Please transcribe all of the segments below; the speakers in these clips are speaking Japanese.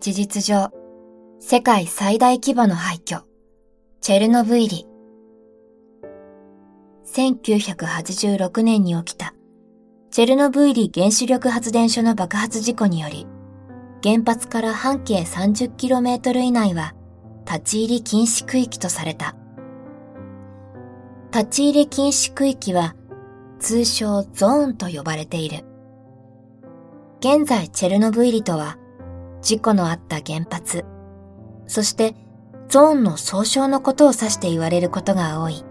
事実上、世界最大規模の廃墟、チェルノブイリ。1986年に起きた、チェルノブイリ原子力発電所の爆発事故により、原発から半径 30km 以内は立ち入り禁止区域とされた。立ち入り禁止区域は通称ゾーンと呼ばれている。現在チェルノブイリとは事故のあった原発、そしてゾーンの総称のことを指して言われることが多い。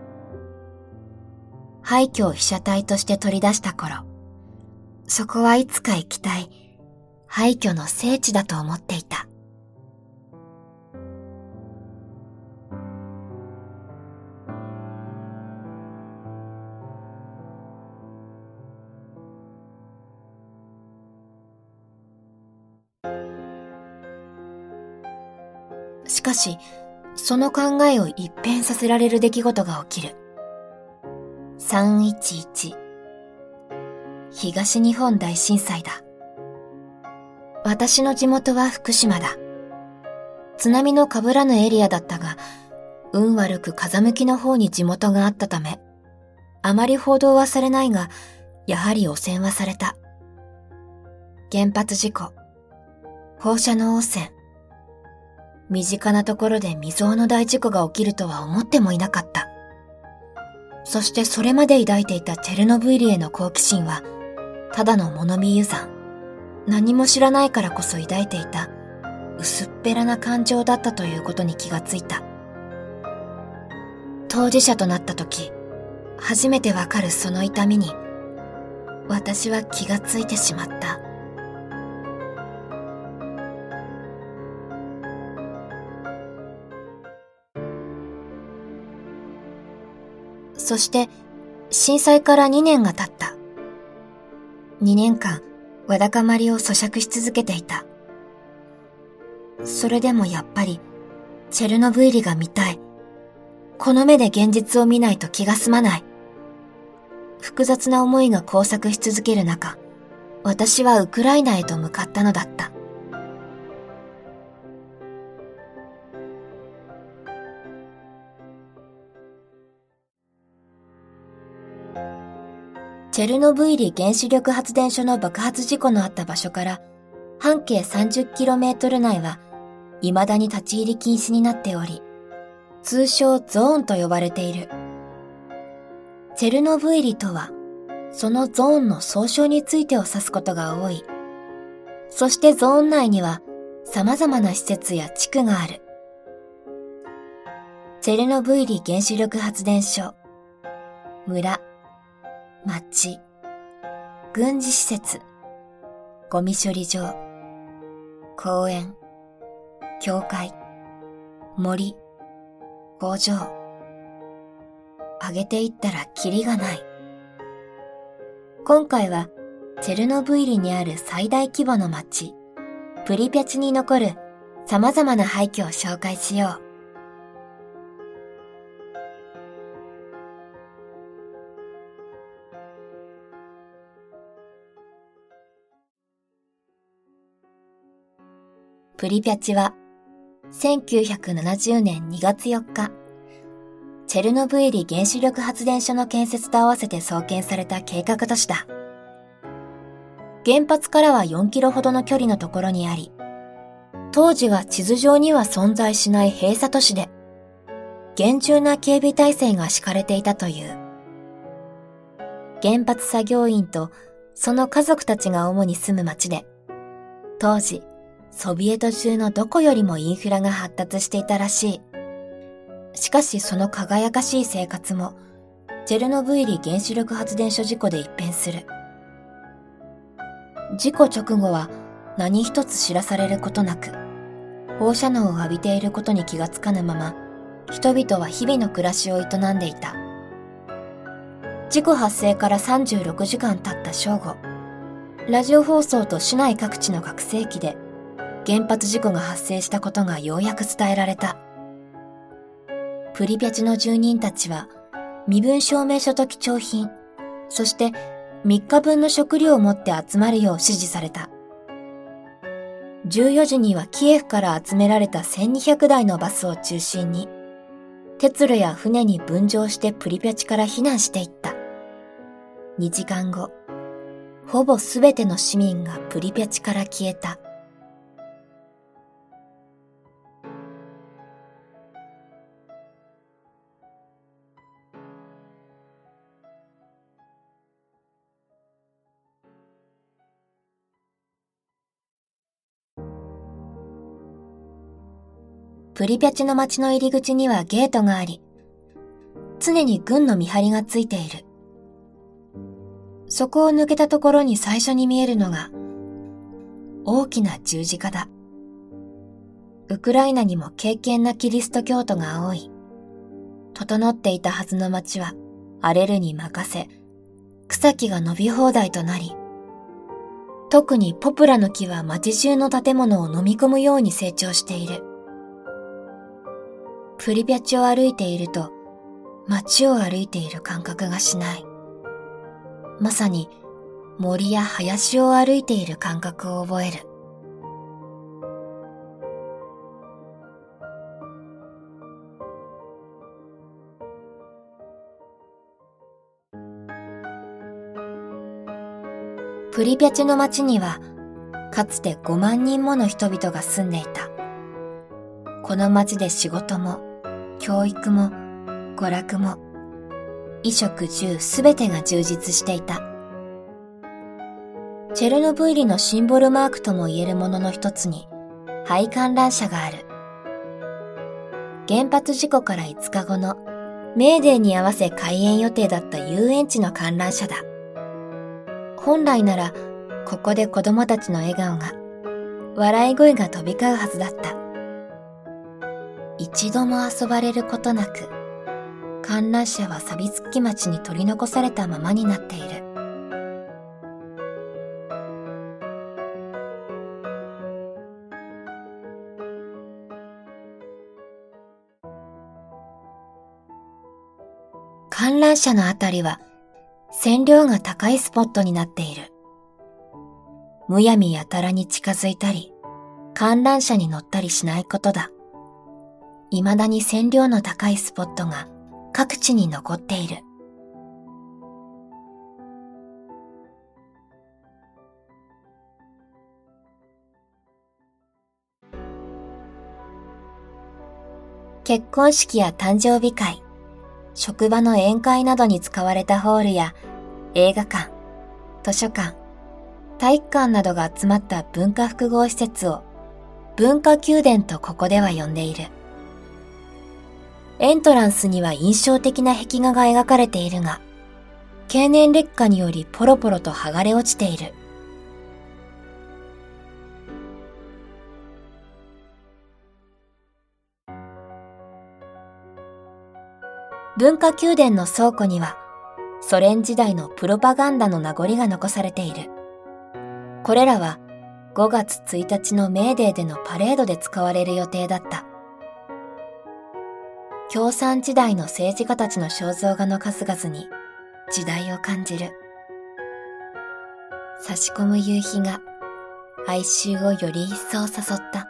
廃墟を被写体として取り出した頃、そこはいつか行きたい廃墟の聖地だと思っていた。し、その考えを一変させられる出来事が起きる。311東日本大震災だ。私の地元は福島だ。津波の被らぬエリアだったが、運悪く風向きの方に地元があったため、あまり報道はされないが、やはり汚染はされた。原発事故、放射能汚染。身近なところで未曾有の大事故が起きるとは思ってもいなかった。そしてそれまで抱いていたチェルノブイリへの好奇心は、ただの物見油山。何も知らないからこそ抱いていた薄っぺらな感情だったということに気がついた。当事者となった時、初めてわかるその痛みに、私は気がついてしまった。そして、震災から2年が経った。2年間、わだかまりを咀嚼し続けていた。それでもやっぱり、チェルノブイリが見たい。この目で現実を見ないと気が済まない。複雑な思いが交錯し続ける中、私はウクライナへと向かったのだった。チェルノブイリ原子力発電所の爆発事故のあった場所から半径 30km 内は未だに立ち入り禁止になっており、通称ゾーンと呼ばれている。チェルノブイリとは、そのゾーンの総称についてを指すことが多い。そしてゾーン内には様々な施設や地区がある。チェルノブイリ原子力発電所、村、町、軍事施設、ゴミ処理場、公園、教会、森、工場。あげていったらキリがない。今回はチェルノブイリにある最大規模の町、プリピャチに残る様々な廃墟を紹介しよう。プリピャチは1970年2月4日、チェルノブイリ原子力発電所の建設と合わせて創建された計画都市だ。原発からは4キロほどの距離のところにあり、当時は地図上には存在しない閉鎖都市で、厳重な警備体制が敷かれていたという。原発作業員とその家族たちが主に住む町で、当時ソビエト中のどこよりもインフラが発達していたらしい。しかしその輝かしい生活も、チェルノブイリ原子力発電所事故で一変する。事故直後は何一つ知らされることなく、放射能を浴びていることに気がつかぬまま、人々は日々の暮らしを営んでいた。事故発生から36時間経った正午、ラジオ放送と市内各地の拡声器で原発事故が発生したことがようやく伝えられた。プリピャチの住人たちは、身分証明書と貴重品、そして3日分の食料を持って集まるよう指示された。14時にはキエフから集められた1200台のバスを中心に、鉄路や船に分乗してプリピャチから避難していった。2時間後、ほぼすべての市民がプリピャチから消えた。プリピャチの町の入り口にはゲートがあり、常に軍の見張りがついている。そこを抜けたところに最初に見えるのが、大きな十字架だ。ウクライナにも敬虔なキリスト教徒が多い。整っていたはずの町は荒れるに任せ、草木が伸び放題となり、特にポプラの木は町中の建物を飲み込むように成長している。プリピャチを歩いていると街を歩いている感覚がしない。まさに森や林を歩いている感覚を覚える。プリピャチの町にはかつて5万人もの人々が住んでいた。この町で仕事も教育も娯楽も衣食住すべてが充実していた。チェルノブイリのシンボルマークとも言えるものの一つに廃観覧車がある。原発事故から5日後のメーデーに合わせ開園予定だった遊園地の観覧車だ。本来ならここで子供たちの笑顔が、笑い声が飛び交うはずだった。一度も遊ばれることなく、観覧車は錆びつき町に取り残されたままになっている。観覧車のあたりは線量が高いスポットになっている。むやみやたらに近づいたり、観覧車に乗ったりしないことだ。未だに線量の高いスポットが各地に残っている。結婚式や誕生日会、職場の宴会などに使われたホールや映画館、図書館、体育館などが集まった文化複合施設を文化宮殿とここでは呼んでいる。エントランスには印象的な壁画が描かれているが、経年劣化によりポロポロと剥がれ落ちている。文化宮殿の倉庫には、ソ連時代のプロパガンダの名残が残されている。これらは5月1日のメーデーでのパレードで使われる予定だった。共産時代の政治家たちの肖像画の数々に時代を感じる。差し込む夕日が哀愁をより一層誘った。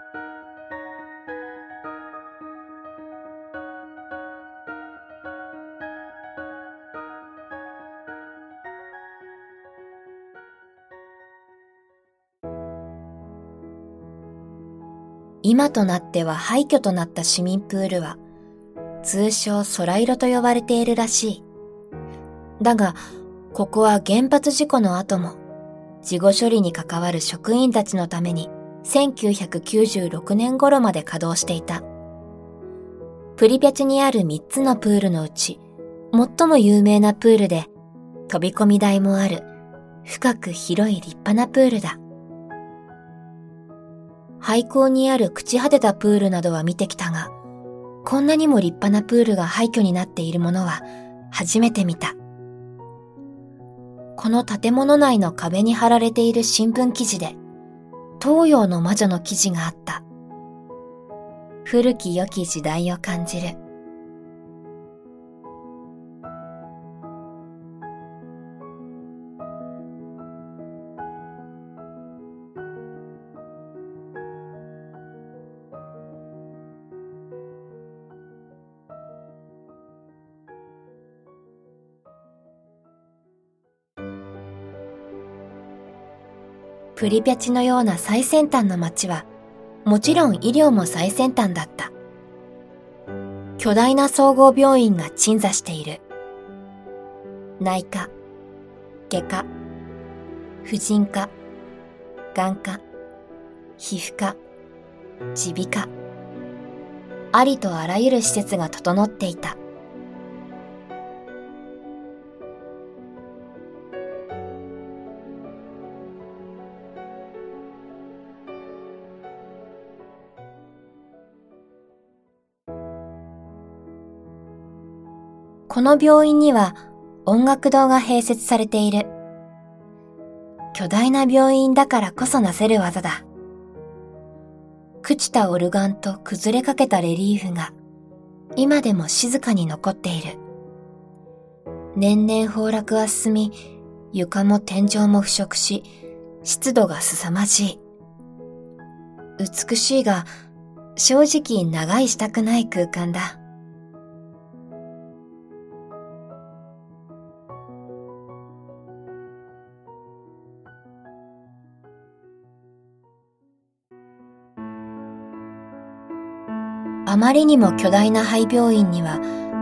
今となっては廃墟となった市民プールは通称空色と呼ばれているらしい。だが、ここは原発事故の後も、事後処理に関わる職員たちのために1996年頃まで稼働していた。プリピャチにある3つのプールのうち、最も有名なプールで、飛び込み台もある、深く広い立派なプールだ。廃校にある朽ち果てたプールなどは見てきたが、こんなにも立派なプールが廃墟になっているものは初めて見た。この建物内の壁に貼られている新聞記事で、東洋の魔女の記事があった。古き良き時代を感じる。プリピャチのような最先端の街は、もちろん医療も最先端だった。巨大な総合病院が鎮座している。内科、外科、婦人科、眼科、皮膚科、耳鼻科。ありとあらゆる施設が整っていた。この病院には音楽堂が併設されている。巨大な病院だからこそなせる技だ。朽ちたオルガンと崩れかけたレリーフが今でも静かに残っている。年々崩落は進み、床も天井も腐食し、湿度が凄まじい。美しいが、正直長いしたくない空間だ。あまりにも巨大な廃病院には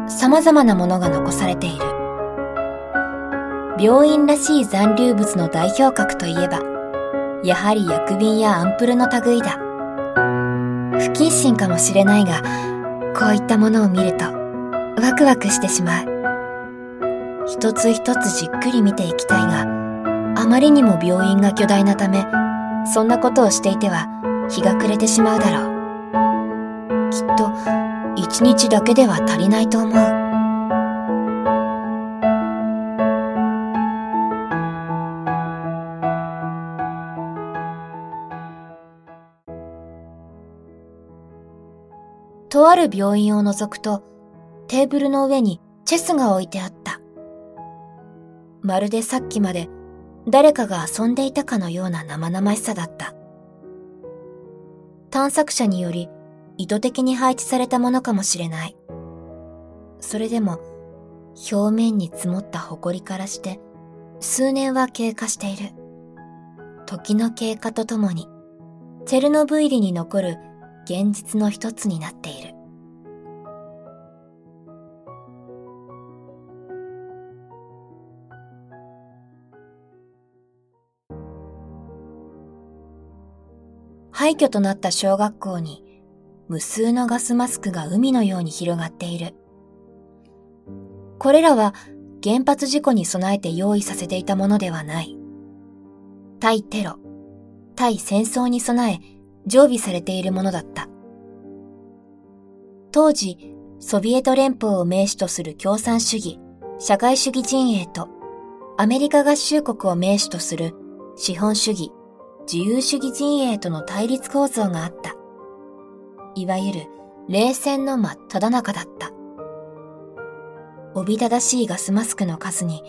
様々なものが残されている。病院らしい残留物の代表格といえば、やはり薬瓶やアンプルの類だ。不謹慎かもしれないが、こういったものを見ると、ワクワクしてしまう。一つ一つじっくり見ていきたいが、あまりにも病院が巨大なため、そんなことをしていては日が暮れてしまうだろう。と一日だけでは足りないと思う。とある病院を覗くと、テーブルの上にチェスが置いてあった。まるでさっきまで誰かが遊んでいたかのような生々しさだった。探索者により意図的に配置されたものかもしれない。それでも、表面に積もった埃からして、数年は経過している。時の経過とともに、チェルノブイリに残る現実の一つになっている。廃墟となった小学校に無数のガスマスクが海のように広がっている。これらは原発事故に備えて用意させていたものではない。対テロ、対戦争に備え常備されているものだった。当時、ソビエト連邦を名手とする共産主義、社会主義陣営とアメリカ合衆国を名手とする資本主義、自由主義陣営との対立構造があった。いわゆる冷戦の真っ只中だった。おびただしいガスマスクの数に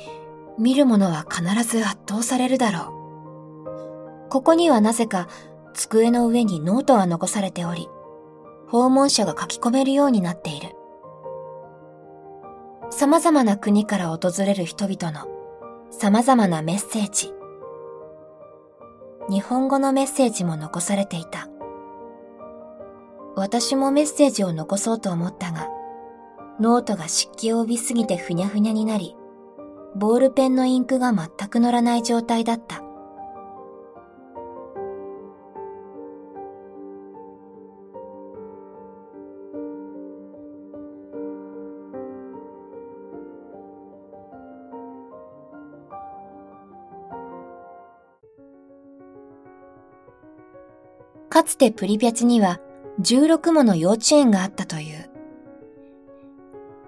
見る者は必ず圧倒されるだろう。ここにはなぜか机の上にノートが残されており、訪問者が書き込めるようになっている。様々な国から訪れる人々の様々なメッセージ。日本語のメッセージも残されていた。私もメッセージを残そうと思ったが、ノートが湿気を帯びすぎてふにゃふにゃになり、ボールペンのインクが全く乗らない状態だった。かつてプリピャチには16もの幼稚園があったという。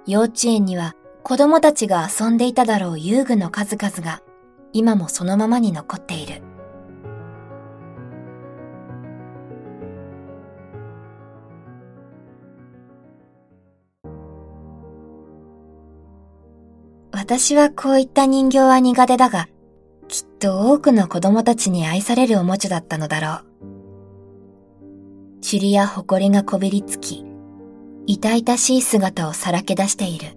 幼稚園には子供たちが遊んでいただろう遊具の数々が今もそのままに残っている。私はこういった人形は苦手だが、きっと多くの子供たちに愛されるおもちゃだったのだろう。塵や埃がこびりつき、痛々しい姿をさらけ出している。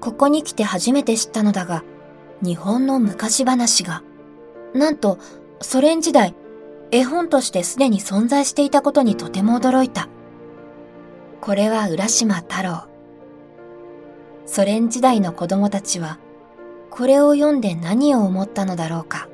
ここに来て初めて知ったのだが、日本の昔話が、なんとソ連時代、絵本としてすでに存在していたことにとても驚いた。これは浦島太郎。ソ連時代の子供たちは、これを読んで何を思ったのだろうか。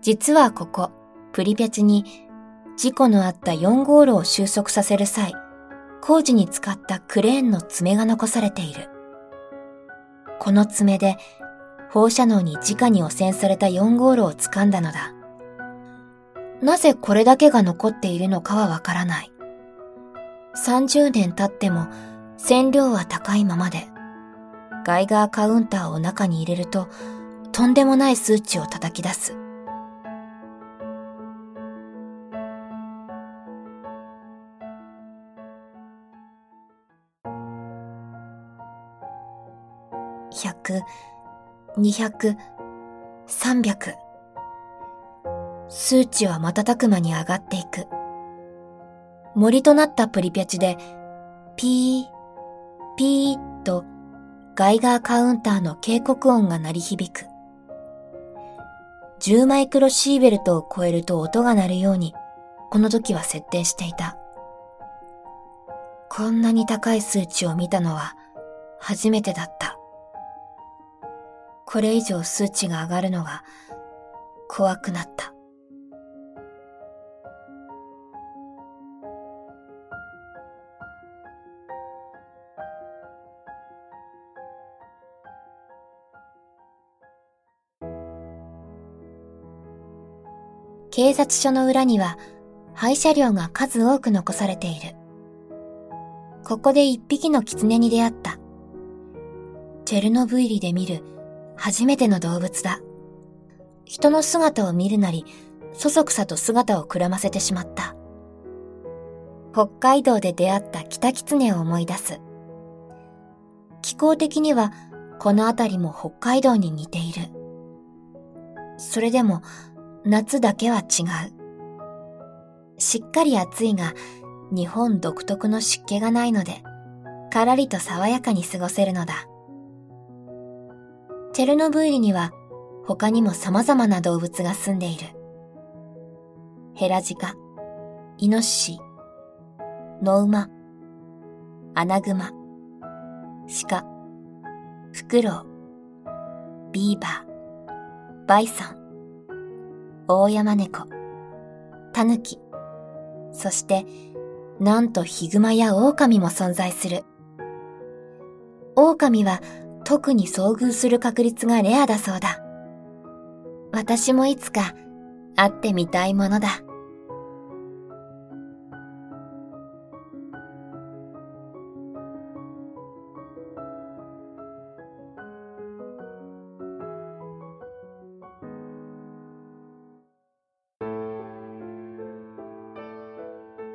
実はここ、プリピャチに事故のあった4号路を収束させる際、工事に使ったクレーンの爪が残されている。この爪で放射能に直に汚染された4号路を掴んだのだ。なぜこれだけが残っているのかはわからない。30年経っても線量は高いままで、ガイガーカウンターを中に入れるととんでもない数値を叩き出す。100、200、300。数値は瞬く間に上がっていく。森となったプリピャチで、ピー、ピーとガイガーカウンターの警告音が鳴り響く。10マイクロシーベルトを超えると音が鳴るように、この時は設定していた。こんなに高い数値を見たのは初めてだった。これ以上数値が上がるのが怖くなった。警察署の裏には廃車両が数多く残されている。ここで一匹の狐に出会った。チェルノブイリで見る初めての動物だ。人の姿を見るなり、そそくさと姿をくらませてしまった。北海道で出会った北狐を思い出す。気候的にはこの辺りも北海道に似ている。それでも夏だけは違う。しっかり暑いが日本独特の湿気がないので、からりと爽やかに過ごせるのだ。チェルノブイリには他にも様々な動物が住んでいる。ヘラジカ、イノシシ、ノウマ、アナグマ、シカ、フクロウ、ビーバー、バイソン、オオヤマネコ、タヌキ、そしてなんとヒグマやオオカミも存在する。オオカミは特に遭遇する確率がレアだそうだ。私もいつか会ってみたいものだ。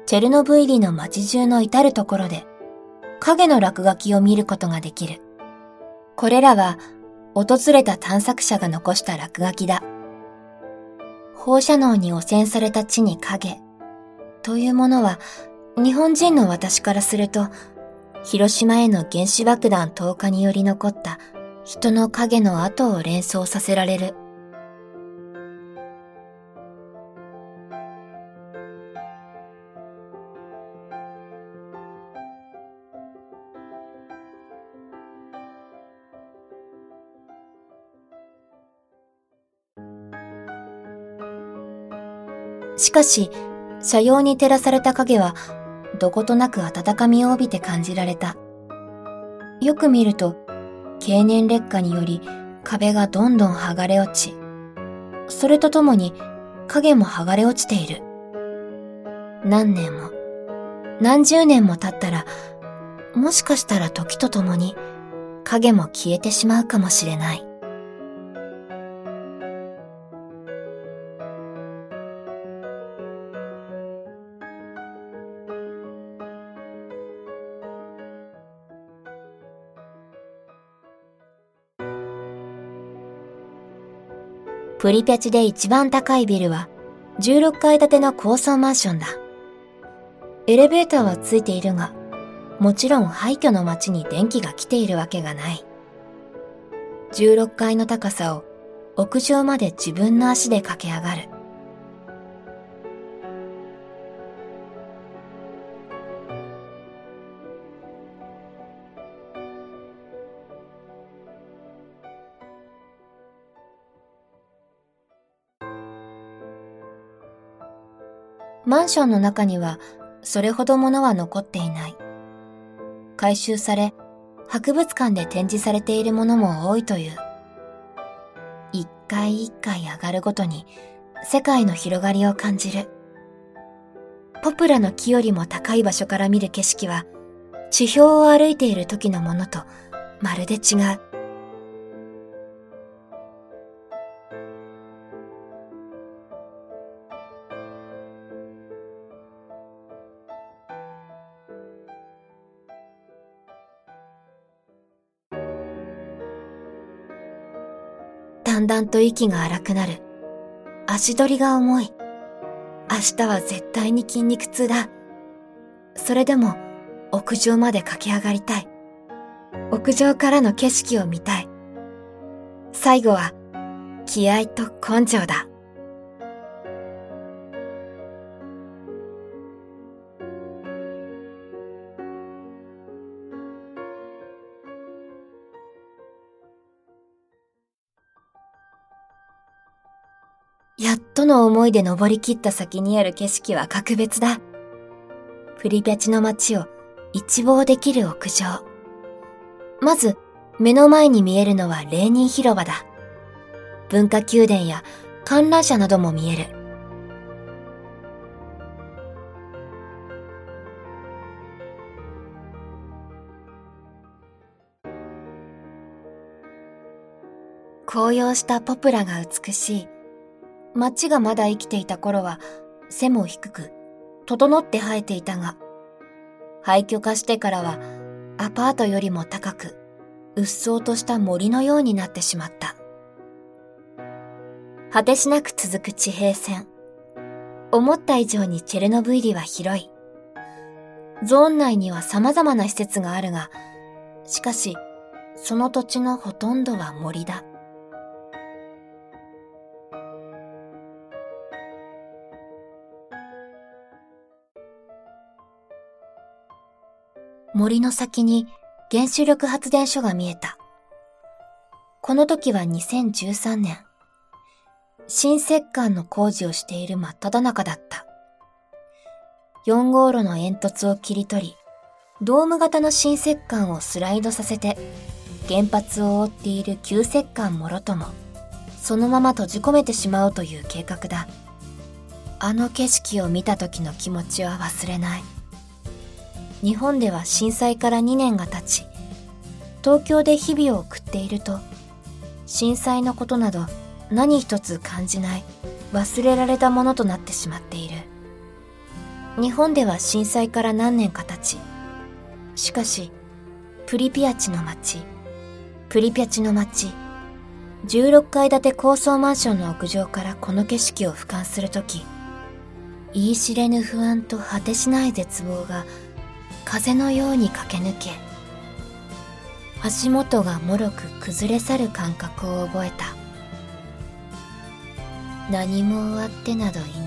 チェルノブイリの街中の至るところで影の落書きを見ることができる。これらは訪れた探索者が残した落書きだ。放射能に汚染された地に影というものは日本人の私からすると広島への原子爆弾投下により残った人の影の跡を連想させられる。しかし、車用に照らされた影は、どことなく温かみを帯びて感じられた。よく見ると、経年劣化により壁がどんどん剥がれ落ち、それとともに影も剥がれ落ちている。何年も、何十年も経ったら、もしかしたら時とともに影も消えてしまうかもしれない。プリピャチで一番高いビルは16階建ての高層マンションだ。エレベーターはついているが、もちろん廃墟の街に電気が来ているわけがない。16階の高さを屋上まで自分の足で駆け上がる。マンションの中にはそれほど物は残っていない。回収され、博物館で展示されているものも多いという。一回一回上がるごとに世界の広がりを感じる。ポプラの木よりも高い場所から見る景色は、地表を歩いている時のものとまるで違う。だんと息が荒くなる。足取りが重い。明日は絶対に筋肉痛だ。それでも屋上まで駆け上がりたい。屋上からの景色を見たい。最後は気合と根性だ。やっとの思いで登り切った先にある景色は格別だ。プリピャチの街を一望できる屋上。まず、目の前に見えるのはレーニン広場だ。文化宮殿や観覧車なども見える。紅葉したポプラが美しい。町がまだ生きていた頃は背も低く、整って生えていたが、廃墟化してからはアパートよりも高く、うっそうとした森のようになってしまった。果てしなく続く地平線。思った以上にチェルノブイリは広い。ゾーン内には様々な施設があるが、しかし、その土地のほとんどは森だ。森の先に原子力発電所が見えた。この時は2013年。新石棺の工事をしている真っ只中だった。4号路の煙突を切り取り、ドーム型の新石棺をスライドさせて、原発を覆っている旧石棺もろとも、そのまま閉じ込めてしまおうという計画だ。あの景色を見た時の気持ちは忘れない。日本では震災から2年が経ち、東京で日々を送っていると、震災のことなど何一つ感じない忘れられたものとなってしまっている。日本では震災から何年か経ち、しかし、プリピアチの街、プリピャチの街、16階建て高層マンションの屋上からこの景色を俯瞰するとき、言い知れぬ不安と果てしない絶望が風のように駆け抜け足元がもろく崩れ去る感覚を覚えた。何も終わってなどいない。